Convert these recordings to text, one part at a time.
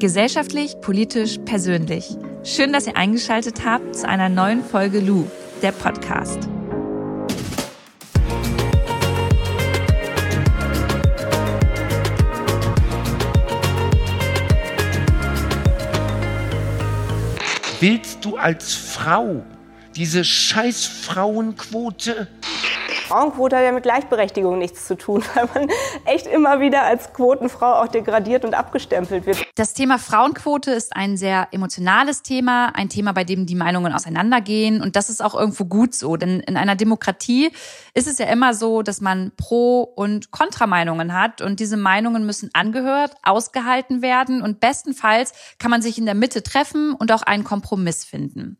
Gesellschaftlich, politisch, persönlich. Schön, dass ihr eingeschaltet habt zu einer neuen Folge Lu, der Podcast. Willst du als Frau diese scheiß Frauenquote? Frauenquote hat ja mit Gleichberechtigung nichts zu tun, weil man echt immer wieder als Quotenfrau auch degradiert und abgestempelt wird. Das Thema Frauenquote ist ein sehr emotionales Thema, ein Thema, bei dem die Meinungen auseinandergehen. Und das ist auch irgendwo gut so. Denn in einer Demokratie ist es ja immer so, dass man Pro- und Kontrameinungen hat. Und diese Meinungen müssen angehört, ausgehalten werden. Und bestenfalls kann man sich in der Mitte treffen und auch einen Kompromiss finden.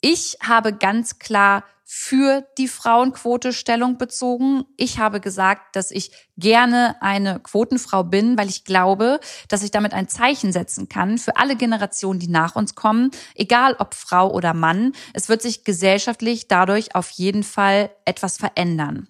Ich habe ganz klar für die Frauenquote Stellung bezogen. Ich habe gesagt, dass ich gerne eine Quotenfrau bin, weil ich glaube, dass ich damit ein Zeichen setzen kann für alle Generationen, die nach uns kommen, egal ob Frau oder Mann. Es wird sich gesellschaftlich dadurch auf jeden Fall etwas verändern.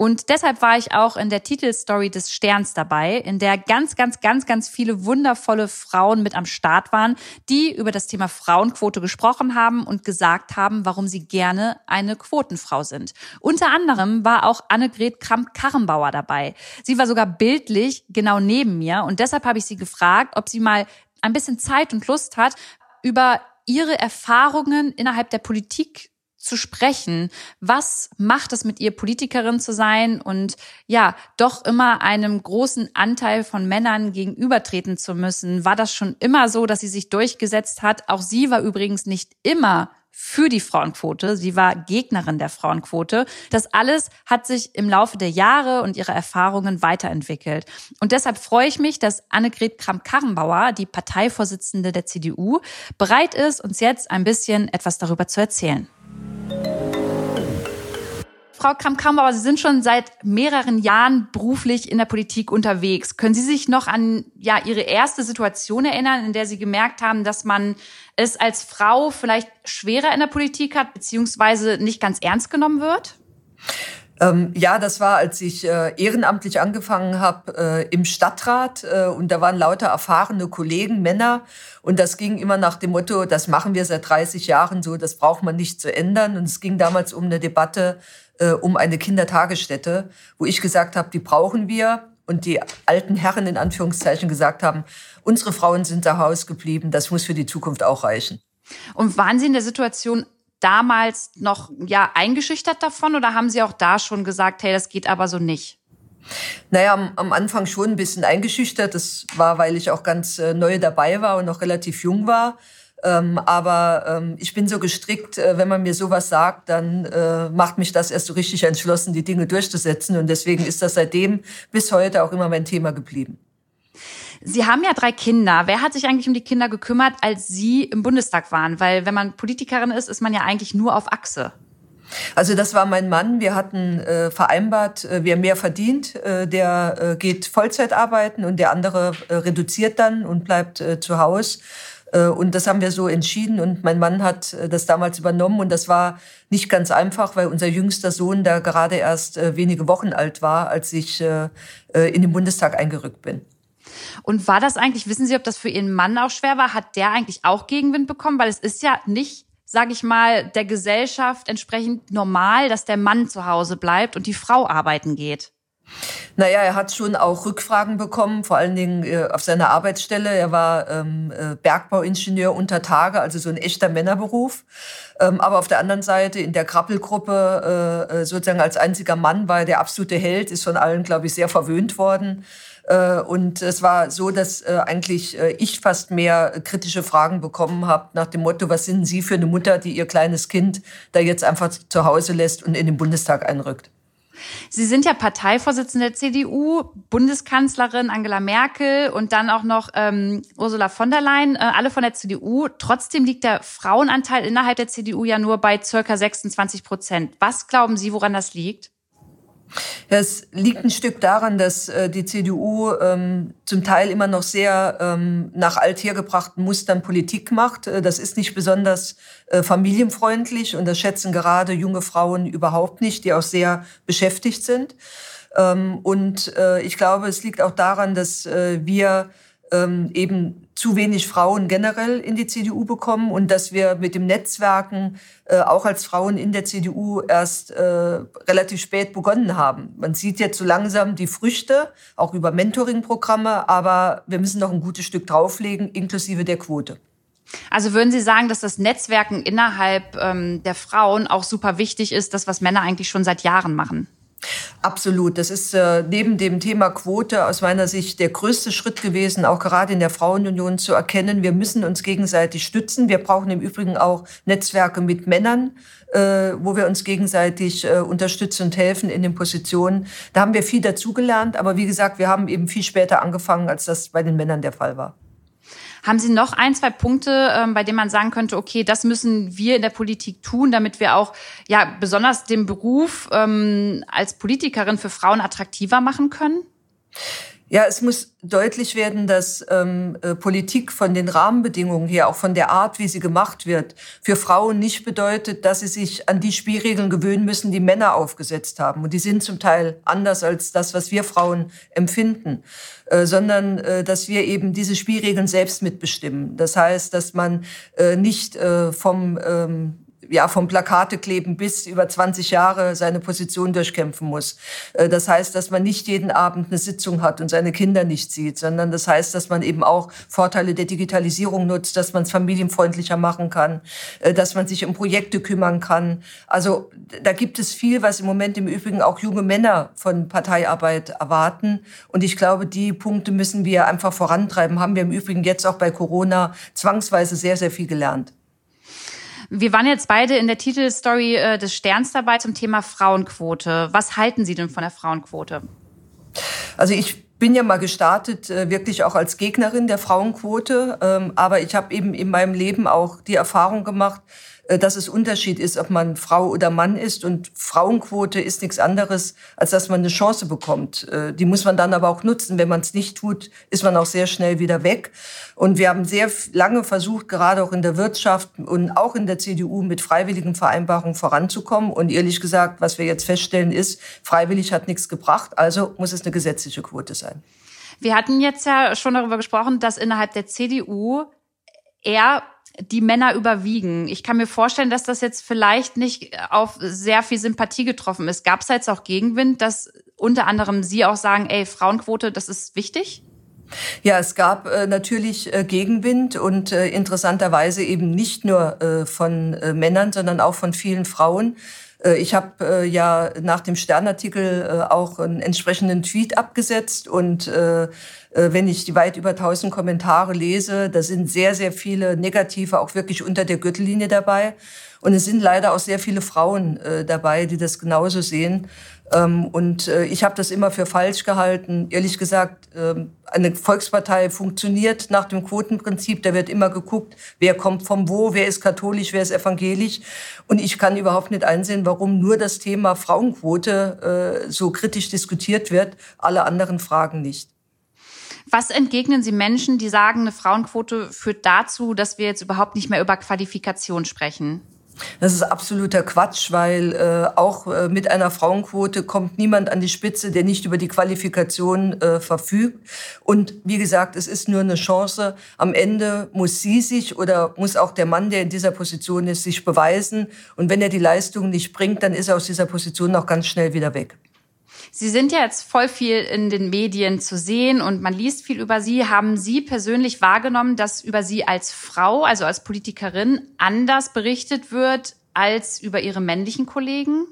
Und deshalb war ich auch in der Titelstory des Sterns dabei, in der ganz, ganz, ganz, ganz viele wundervolle Frauen mit am Start waren, die über das Thema Frauenquote gesprochen haben und gesagt haben, warum sie gerne eine Quotenfrau sind. Unter anderem war auch Annegret Kramp-Karrenbauer dabei. Sie war sogar bildlich genau neben mir und deshalb habe ich sie gefragt, ob sie mal ein bisschen Zeit und Lust hat, über ihre Erfahrungen innerhalb der Politik zu sprechen. Was macht es mit ihr, Politikerin zu sein und ja, doch immer einem großen Anteil von Männern gegenübertreten zu müssen? War das schon immer so, dass sie sich durchgesetzt hat? Auch sie war übrigens nicht immer für die Frauenquote. Sie war Gegnerin der Frauenquote. Das alles hat sich im Laufe der Jahre und ihrer Erfahrungen weiterentwickelt. Und deshalb freue ich mich, dass Annegret Kramp-Karrenbauer, die Parteivorsitzende der CDU, bereit ist, uns jetzt ein bisschen etwas darüber zu erzählen. Frau Kramp-Karrenbauer, Sie sind schon seit mehreren Jahren beruflich in der Politik unterwegs. Können Sie sich noch an ja, Ihre erste Situation erinnern, in der Sie gemerkt haben, dass man es als Frau vielleicht schwerer in der Politik hat, beziehungsweise nicht ganz ernst genommen wird? Ähm, ja, das war, als ich äh, ehrenamtlich angefangen habe äh, im Stadtrat äh, und da waren lauter erfahrene Kollegen, Männer und das ging immer nach dem Motto, das machen wir seit 30 Jahren so, das braucht man nicht zu ändern und es ging damals um eine Debatte äh, um eine Kindertagesstätte, wo ich gesagt habe, die brauchen wir und die alten Herren in Anführungszeichen gesagt haben, unsere Frauen sind zu Hause geblieben, das muss für die Zukunft auch reichen. Und waren Sie in der Situation damals noch ja eingeschüchtert davon oder haben Sie auch da schon gesagt, hey, das geht aber so nicht? Naja, am, am Anfang schon ein bisschen eingeschüchtert. Das war, weil ich auch ganz äh, neu dabei war und noch relativ jung war. Ähm, aber ähm, ich bin so gestrickt, äh, wenn man mir sowas sagt, dann äh, macht mich das erst so richtig entschlossen, die Dinge durchzusetzen. Und deswegen ist das seitdem bis heute auch immer mein Thema geblieben. Sie haben ja drei Kinder. Wer hat sich eigentlich um die Kinder gekümmert, als Sie im Bundestag waren? Weil wenn man Politikerin ist, ist man ja eigentlich nur auf Achse. Also das war mein Mann. Wir hatten äh, vereinbart, äh, wer mehr verdient, äh, der äh, geht Vollzeit arbeiten und der andere äh, reduziert dann und bleibt äh, zu Hause. Äh, und das haben wir so entschieden und mein Mann hat äh, das damals übernommen und das war nicht ganz einfach, weil unser jüngster Sohn da gerade erst äh, wenige Wochen alt war, als ich in den Bundestag eingerückt bin. Und war das eigentlich, wissen Sie, ob das für Ihren Mann auch schwer war? Hat der eigentlich auch Gegenwind bekommen? Weil es ist ja nicht, sage ich mal, der Gesellschaft entsprechend normal, dass der Mann zu Hause bleibt und die Frau arbeiten geht. Naja, er hat schon auch Rückfragen bekommen, vor allen Dingen äh, auf seiner Arbeitsstelle. Er war ähm, äh, Bergbauingenieur unter Tage, also so ein echter Männerberuf. Ähm, aber auf der anderen Seite in der Krabbelgruppe äh, äh sozusagen als einziger Mann war er der absolute Held, ist von allen, glaube ich, sehr verwöhnt worden. Äh, und es war so, dass eigentlich ich fast mehr kritische Fragen bekommen habe nach dem Motto, was sind Sie für eine Mutter, die ihr kleines Kind da jetzt einfach zu Hause lässt und in den Bundestag einrückt? Sie sind ja Parteivorsitzende der CDU, Bundeskanzlerin Angela Merkel und dann auch noch ähm, Ursula von der Leyen, äh, alle von der CDU. Trotzdem liegt der Frauenanteil innerhalb der CDU ja nur bei circa 26 Prozent. Was glauben Sie, woran das liegt? Es liegt ein Stück daran, dass äh, die CDU ähm, zum Teil immer noch sehr ähm, nach althergebrachten Mustern Politik macht. Äh, das ist nicht besonders äh, familienfreundlich und das schätzen gerade junge Frauen überhaupt nicht, die auch sehr beschäftigt sind. Ähm, und äh, ich glaube, es liegt auch daran, dass äh, wir ähm, eben zu wenig Frauen generell in die CDU bekommen und dass wir mit dem Netzwerken äh, auch als Frauen in der CDU erst äh, relativ spät begonnen haben. Man sieht jetzt so langsam die Früchte, auch über Mentoring-Programme, aber wir müssen noch ein gutes Stück drauflegen, inklusive der Quote. Also würden Sie sagen, dass das Netzwerken innerhalb ähm, der Frauen auch super wichtig ist, das, was Männer eigentlich schon seit Jahren machen? Absolut. Das ist äh, neben dem Thema Quote aus meiner Sicht der größte Schritt gewesen, auch gerade in der Frauenunion zu erkennen, wir müssen uns gegenseitig stützen. Wir brauchen im Übrigen auch Netzwerke mit Männern, äh, wo wir uns gegenseitig äh, unterstützen und helfen in den Positionen. Da haben wir viel dazugelernt, aber wie gesagt, wir haben eben viel später angefangen, als das bei den Männern der Fall war. Haben Sie noch ein, zwei Punkte, ähm, bei denen man sagen könnte, okay, das müssen wir in der Politik tun, damit wir auch ja besonders den Beruf ähm, als Politikerin für Frauen attraktiver machen können? Ja, es muss deutlich werden, dass ähm, äh, Politik von den Rahmenbedingungen her, auch von der Art, wie sie gemacht wird, für Frauen nicht bedeutet, dass sie sich an die Spielregeln gewöhnen müssen, die Männer aufgesetzt haben. Und die sind zum Teil anders als das, was wir Frauen empfinden, äh, sondern äh, dass wir eben diese Spielregeln selbst mitbestimmen. Das heißt, dass man äh, nicht äh, vom ähm, ja, vom Plakate kleben bis über 20 Jahre seine Position durchkämpfen muss. Äh, das heißt, dass man nicht jeden Abend eine Sitzung hat und seine Kinder nicht sieht, sondern das heißt, dass man eben auch Vorteile der Digitalisierung nutzt, dass man es familienfreundlicher machen kann, äh, dass man sich um Projekte kümmern kann. Also da gibt es viel, was im Moment im Übrigen auch junge Männer von Parteiarbeit erwarten. Und ich glaube, die Punkte müssen wir einfach vorantreiben. Haben wir im Übrigen jetzt auch bei Corona zwangsweise sehr, sehr viel gelernt. Wir waren jetzt beide in der Titelstory äh, des Sterns dabei zum Thema Frauenquote. Was halten Sie denn von der Frauenquote? Also ich bin ja mal gestartet, äh, wirklich auch als Gegnerin der Frauenquote. Ähm, aber ich habe eben in meinem Leben auch die Erfahrung gemacht, dass es Unterschied ist, ob man Frau oder Mann ist. Und Frauenquote ist nichts anderes, als dass man eine Chance bekommt. Äh, die muss man dann aber auch nutzen. Wenn man es nicht tut, ist man auch sehr schnell wieder weg. Und wir haben sehr lange versucht, gerade auch in der Wirtschaft und auch in der CDU mit freiwilligen Vereinbarungen voranzukommen. Und ehrlich gesagt, was wir jetzt feststellen, ist, freiwillig hat nichts gebracht. Also muss es eine gesetzliche Quote sein. Wir hatten jetzt ja schon darüber gesprochen, dass innerhalb der CDU eher die Männer überwiegen. Ich kann mir vorstellen, dass das jetzt vielleicht nicht auf sehr viel Sympathie getroffen ist. Gab es jetzt auch Gegenwind, dass unter anderem Sie auch sagen, ey, Frauenquote, das ist wichtig? Ja, es gab äh, natürlich äh, Gegenwind und äh, interessanterweise eben nicht nur äh, von äh, Männern, sondern auch von vielen Frauen. Äh, ich habe äh, ja nach dem Sternartikel äh, auch einen entsprechenden Tweet abgesetzt und äh, wenn ich die weit über 1000 Kommentare lese, da sind sehr, sehr viele negative auch wirklich unter der Gürtellinie dabei. Und es sind leider auch sehr viele Frauen äh, dabei, die das genauso sehen. Ähm, und äh, ich habe das immer für falsch gehalten. Ehrlich gesagt, ähm, eine Volkspartei funktioniert nach dem Quotenprinzip. Da wird immer geguckt, wer kommt vom wo, wer ist katholisch, wer ist evangelisch. Und ich kann überhaupt nicht einsehen, warum nur das Thema Frauenquote äh, so kritisch diskutiert wird, alle anderen Fragen nicht. Was entgegnen Sie Menschen, die sagen, eine Frauenquote führt dazu, dass wir jetzt überhaupt nicht mehr über Qualifikation sprechen? Das ist absoluter Quatsch, weil äh, auch äh, mit einer Frauenquote kommt niemand an die Spitze, der nicht über die Qualifikation äh, verfügt. Und wie gesagt, es ist nur eine Chance. Am Ende muss sie sich oder muss auch der Mann, der in dieser Position ist, sich beweisen. Und wenn er die Leistung nicht bringt, dann ist er aus dieser Position auch ganz schnell wieder weg. Sie sind ja jetzt voll viel in den Medien zu sehen und man liest viel über Sie. Haben Sie persönlich wahrgenommen, dass über Sie als Frau, also als Politikerin, anders berichtet wird als über Ihre männlichen Kollegen?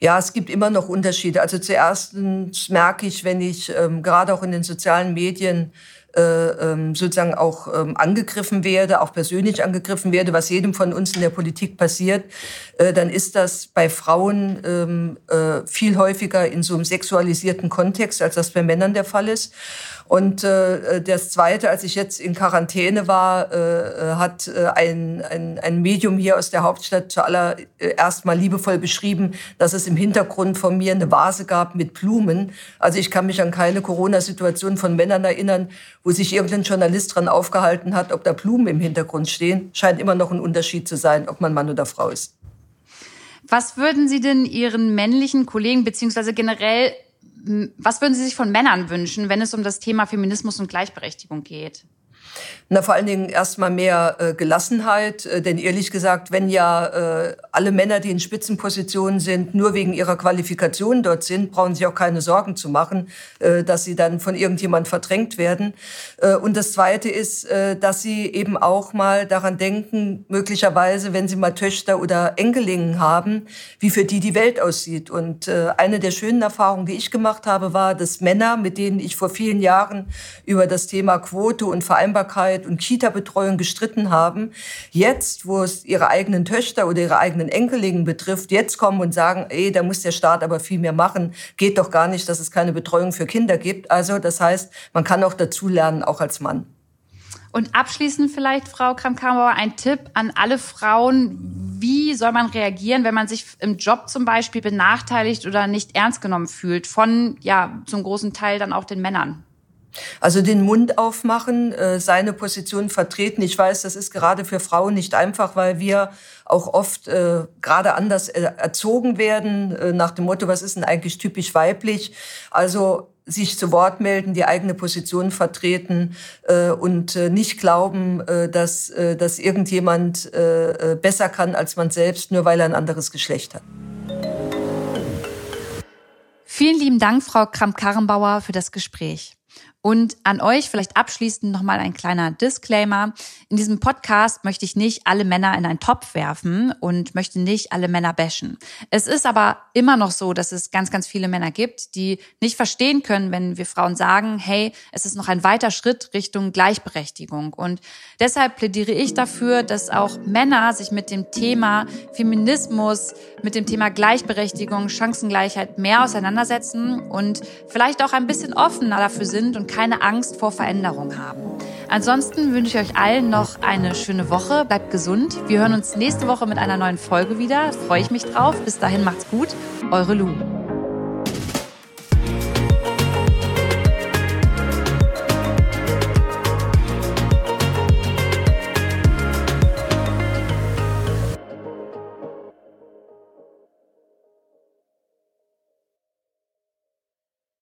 Ja, es gibt immer noch Unterschiede. Also zuerst merke ich, wenn ich ähm, gerade auch in den sozialen Medien sozusagen auch ähm, angegriffen werde, auch persönlich angegriffen werde, was jedem von uns in der Politik passiert, äh, dann ist das bei Frauen ähm, äh, viel häufiger in so einem sexualisierten Kontext, als das bei Männern der Fall ist. Und äh, das Zweite, als ich jetzt in Quarantäne war, äh, hat äh, ein, ein, ein Medium hier aus der Hauptstadt zuallererst mal liebevoll beschrieben, dass es im Hintergrund von mir eine Vase gab mit Blumen. Also ich kann mich an keine Corona-Situation von Männern erinnern, wo sich irgendein Journalist dran aufgehalten hat, ob da Blumen im Hintergrund stehen. Scheint immer noch ein Unterschied zu sein, ob man Mann oder Frau ist. Was würden Sie denn Ihren männlichen Kollegen beziehungsweise generell was würden Sie sich von Männern wünschen, wenn es um das Thema Feminismus und Gleichberechtigung geht? Na, vor allen Dingen erstmal mehr äh, Gelassenheit, äh, denn ehrlich gesagt, wenn ja äh, alle Männer, die in Spitzenpositionen sind, nur wegen ihrer Qualifikation dort sind, brauchen sie auch keine Sorgen zu machen, äh, dass sie dann von irgendjemand verdrängt werden. Äh, und das Zweite ist, äh, dass sie eben auch mal daran denken, möglicherweise, wenn sie mal Töchter oder Enkelingen haben, wie für die die Welt aussieht. Und eine der schönen Erfahrungen, die ich gemacht habe, war, dass Männer, mit denen ich vor vielen Jahren über das Thema Quote und Vereinbarkeit Elternzeit und Kita-Betreuung gestritten haben, jetzt, wo es ihre eigenen Töchter oder ihre eigenen Enkelingen betrifft, jetzt kommen und sagen, ey, da muss der Staat aber viel mehr machen. Geht doch gar nicht, dass es keine Betreuung für Kinder gibt. Also das heißt, man kann auch dazulernen, auch als Mann. Und abschließend vielleicht, Frau Kramp-Karrenbauer, ein Tipp an alle Frauen. Wie soll man reagieren, wenn man sich im Job zum Beispiel benachteiligt oder nicht ernst genommen fühlt von, ja, zum großen Teil dann auch den Männern? Also den Mund aufmachen, äh, seine Position vertreten. Ich weiß, das ist gerade für Frauen nicht einfach, weil wir auch oft äh, gerade anders äh, erzogen werden, nach dem Motto, was ist denn eigentlich typisch weiblich? Also sich zu Wort melden, die eigene Position vertreten und nicht glauben, dass, dass irgendjemand besser kann als man selbst, nur weil er ein anderes Geschlecht hat. Vielen lieben Dank, Frau Kramp-Karrenbauer, für das Gespräch. Und an euch vielleicht abschließend nochmal ein kleiner Disclaimer. In diesem Podcast möchte ich nicht alle Männer in einen Topf werfen und möchte nicht alle Männer bashen. Es ist aber immer noch so, dass es ganz, ganz viele Männer gibt, die nicht verstehen können, wenn wir Frauen sagen, hey, es ist noch ein weiter Schritt Richtung Gleichberechtigung. Und deshalb plädiere ich dafür, dass auch Männer sich mit dem Thema Feminismus, mit dem Thema Gleichberechtigung, Chancengleichheit mehr auseinandersetzen und vielleicht auch ein bisschen offener dafür sind und keine Angst vor Veränderung haben. Ansonsten wünsche ich euch allen noch eine schöne Woche. Bleibt gesund. Wir hören uns nächste Woche mit einer neuen Folge wieder. Freue ich mich drauf. Bis dahin macht's gut. Eure Lu.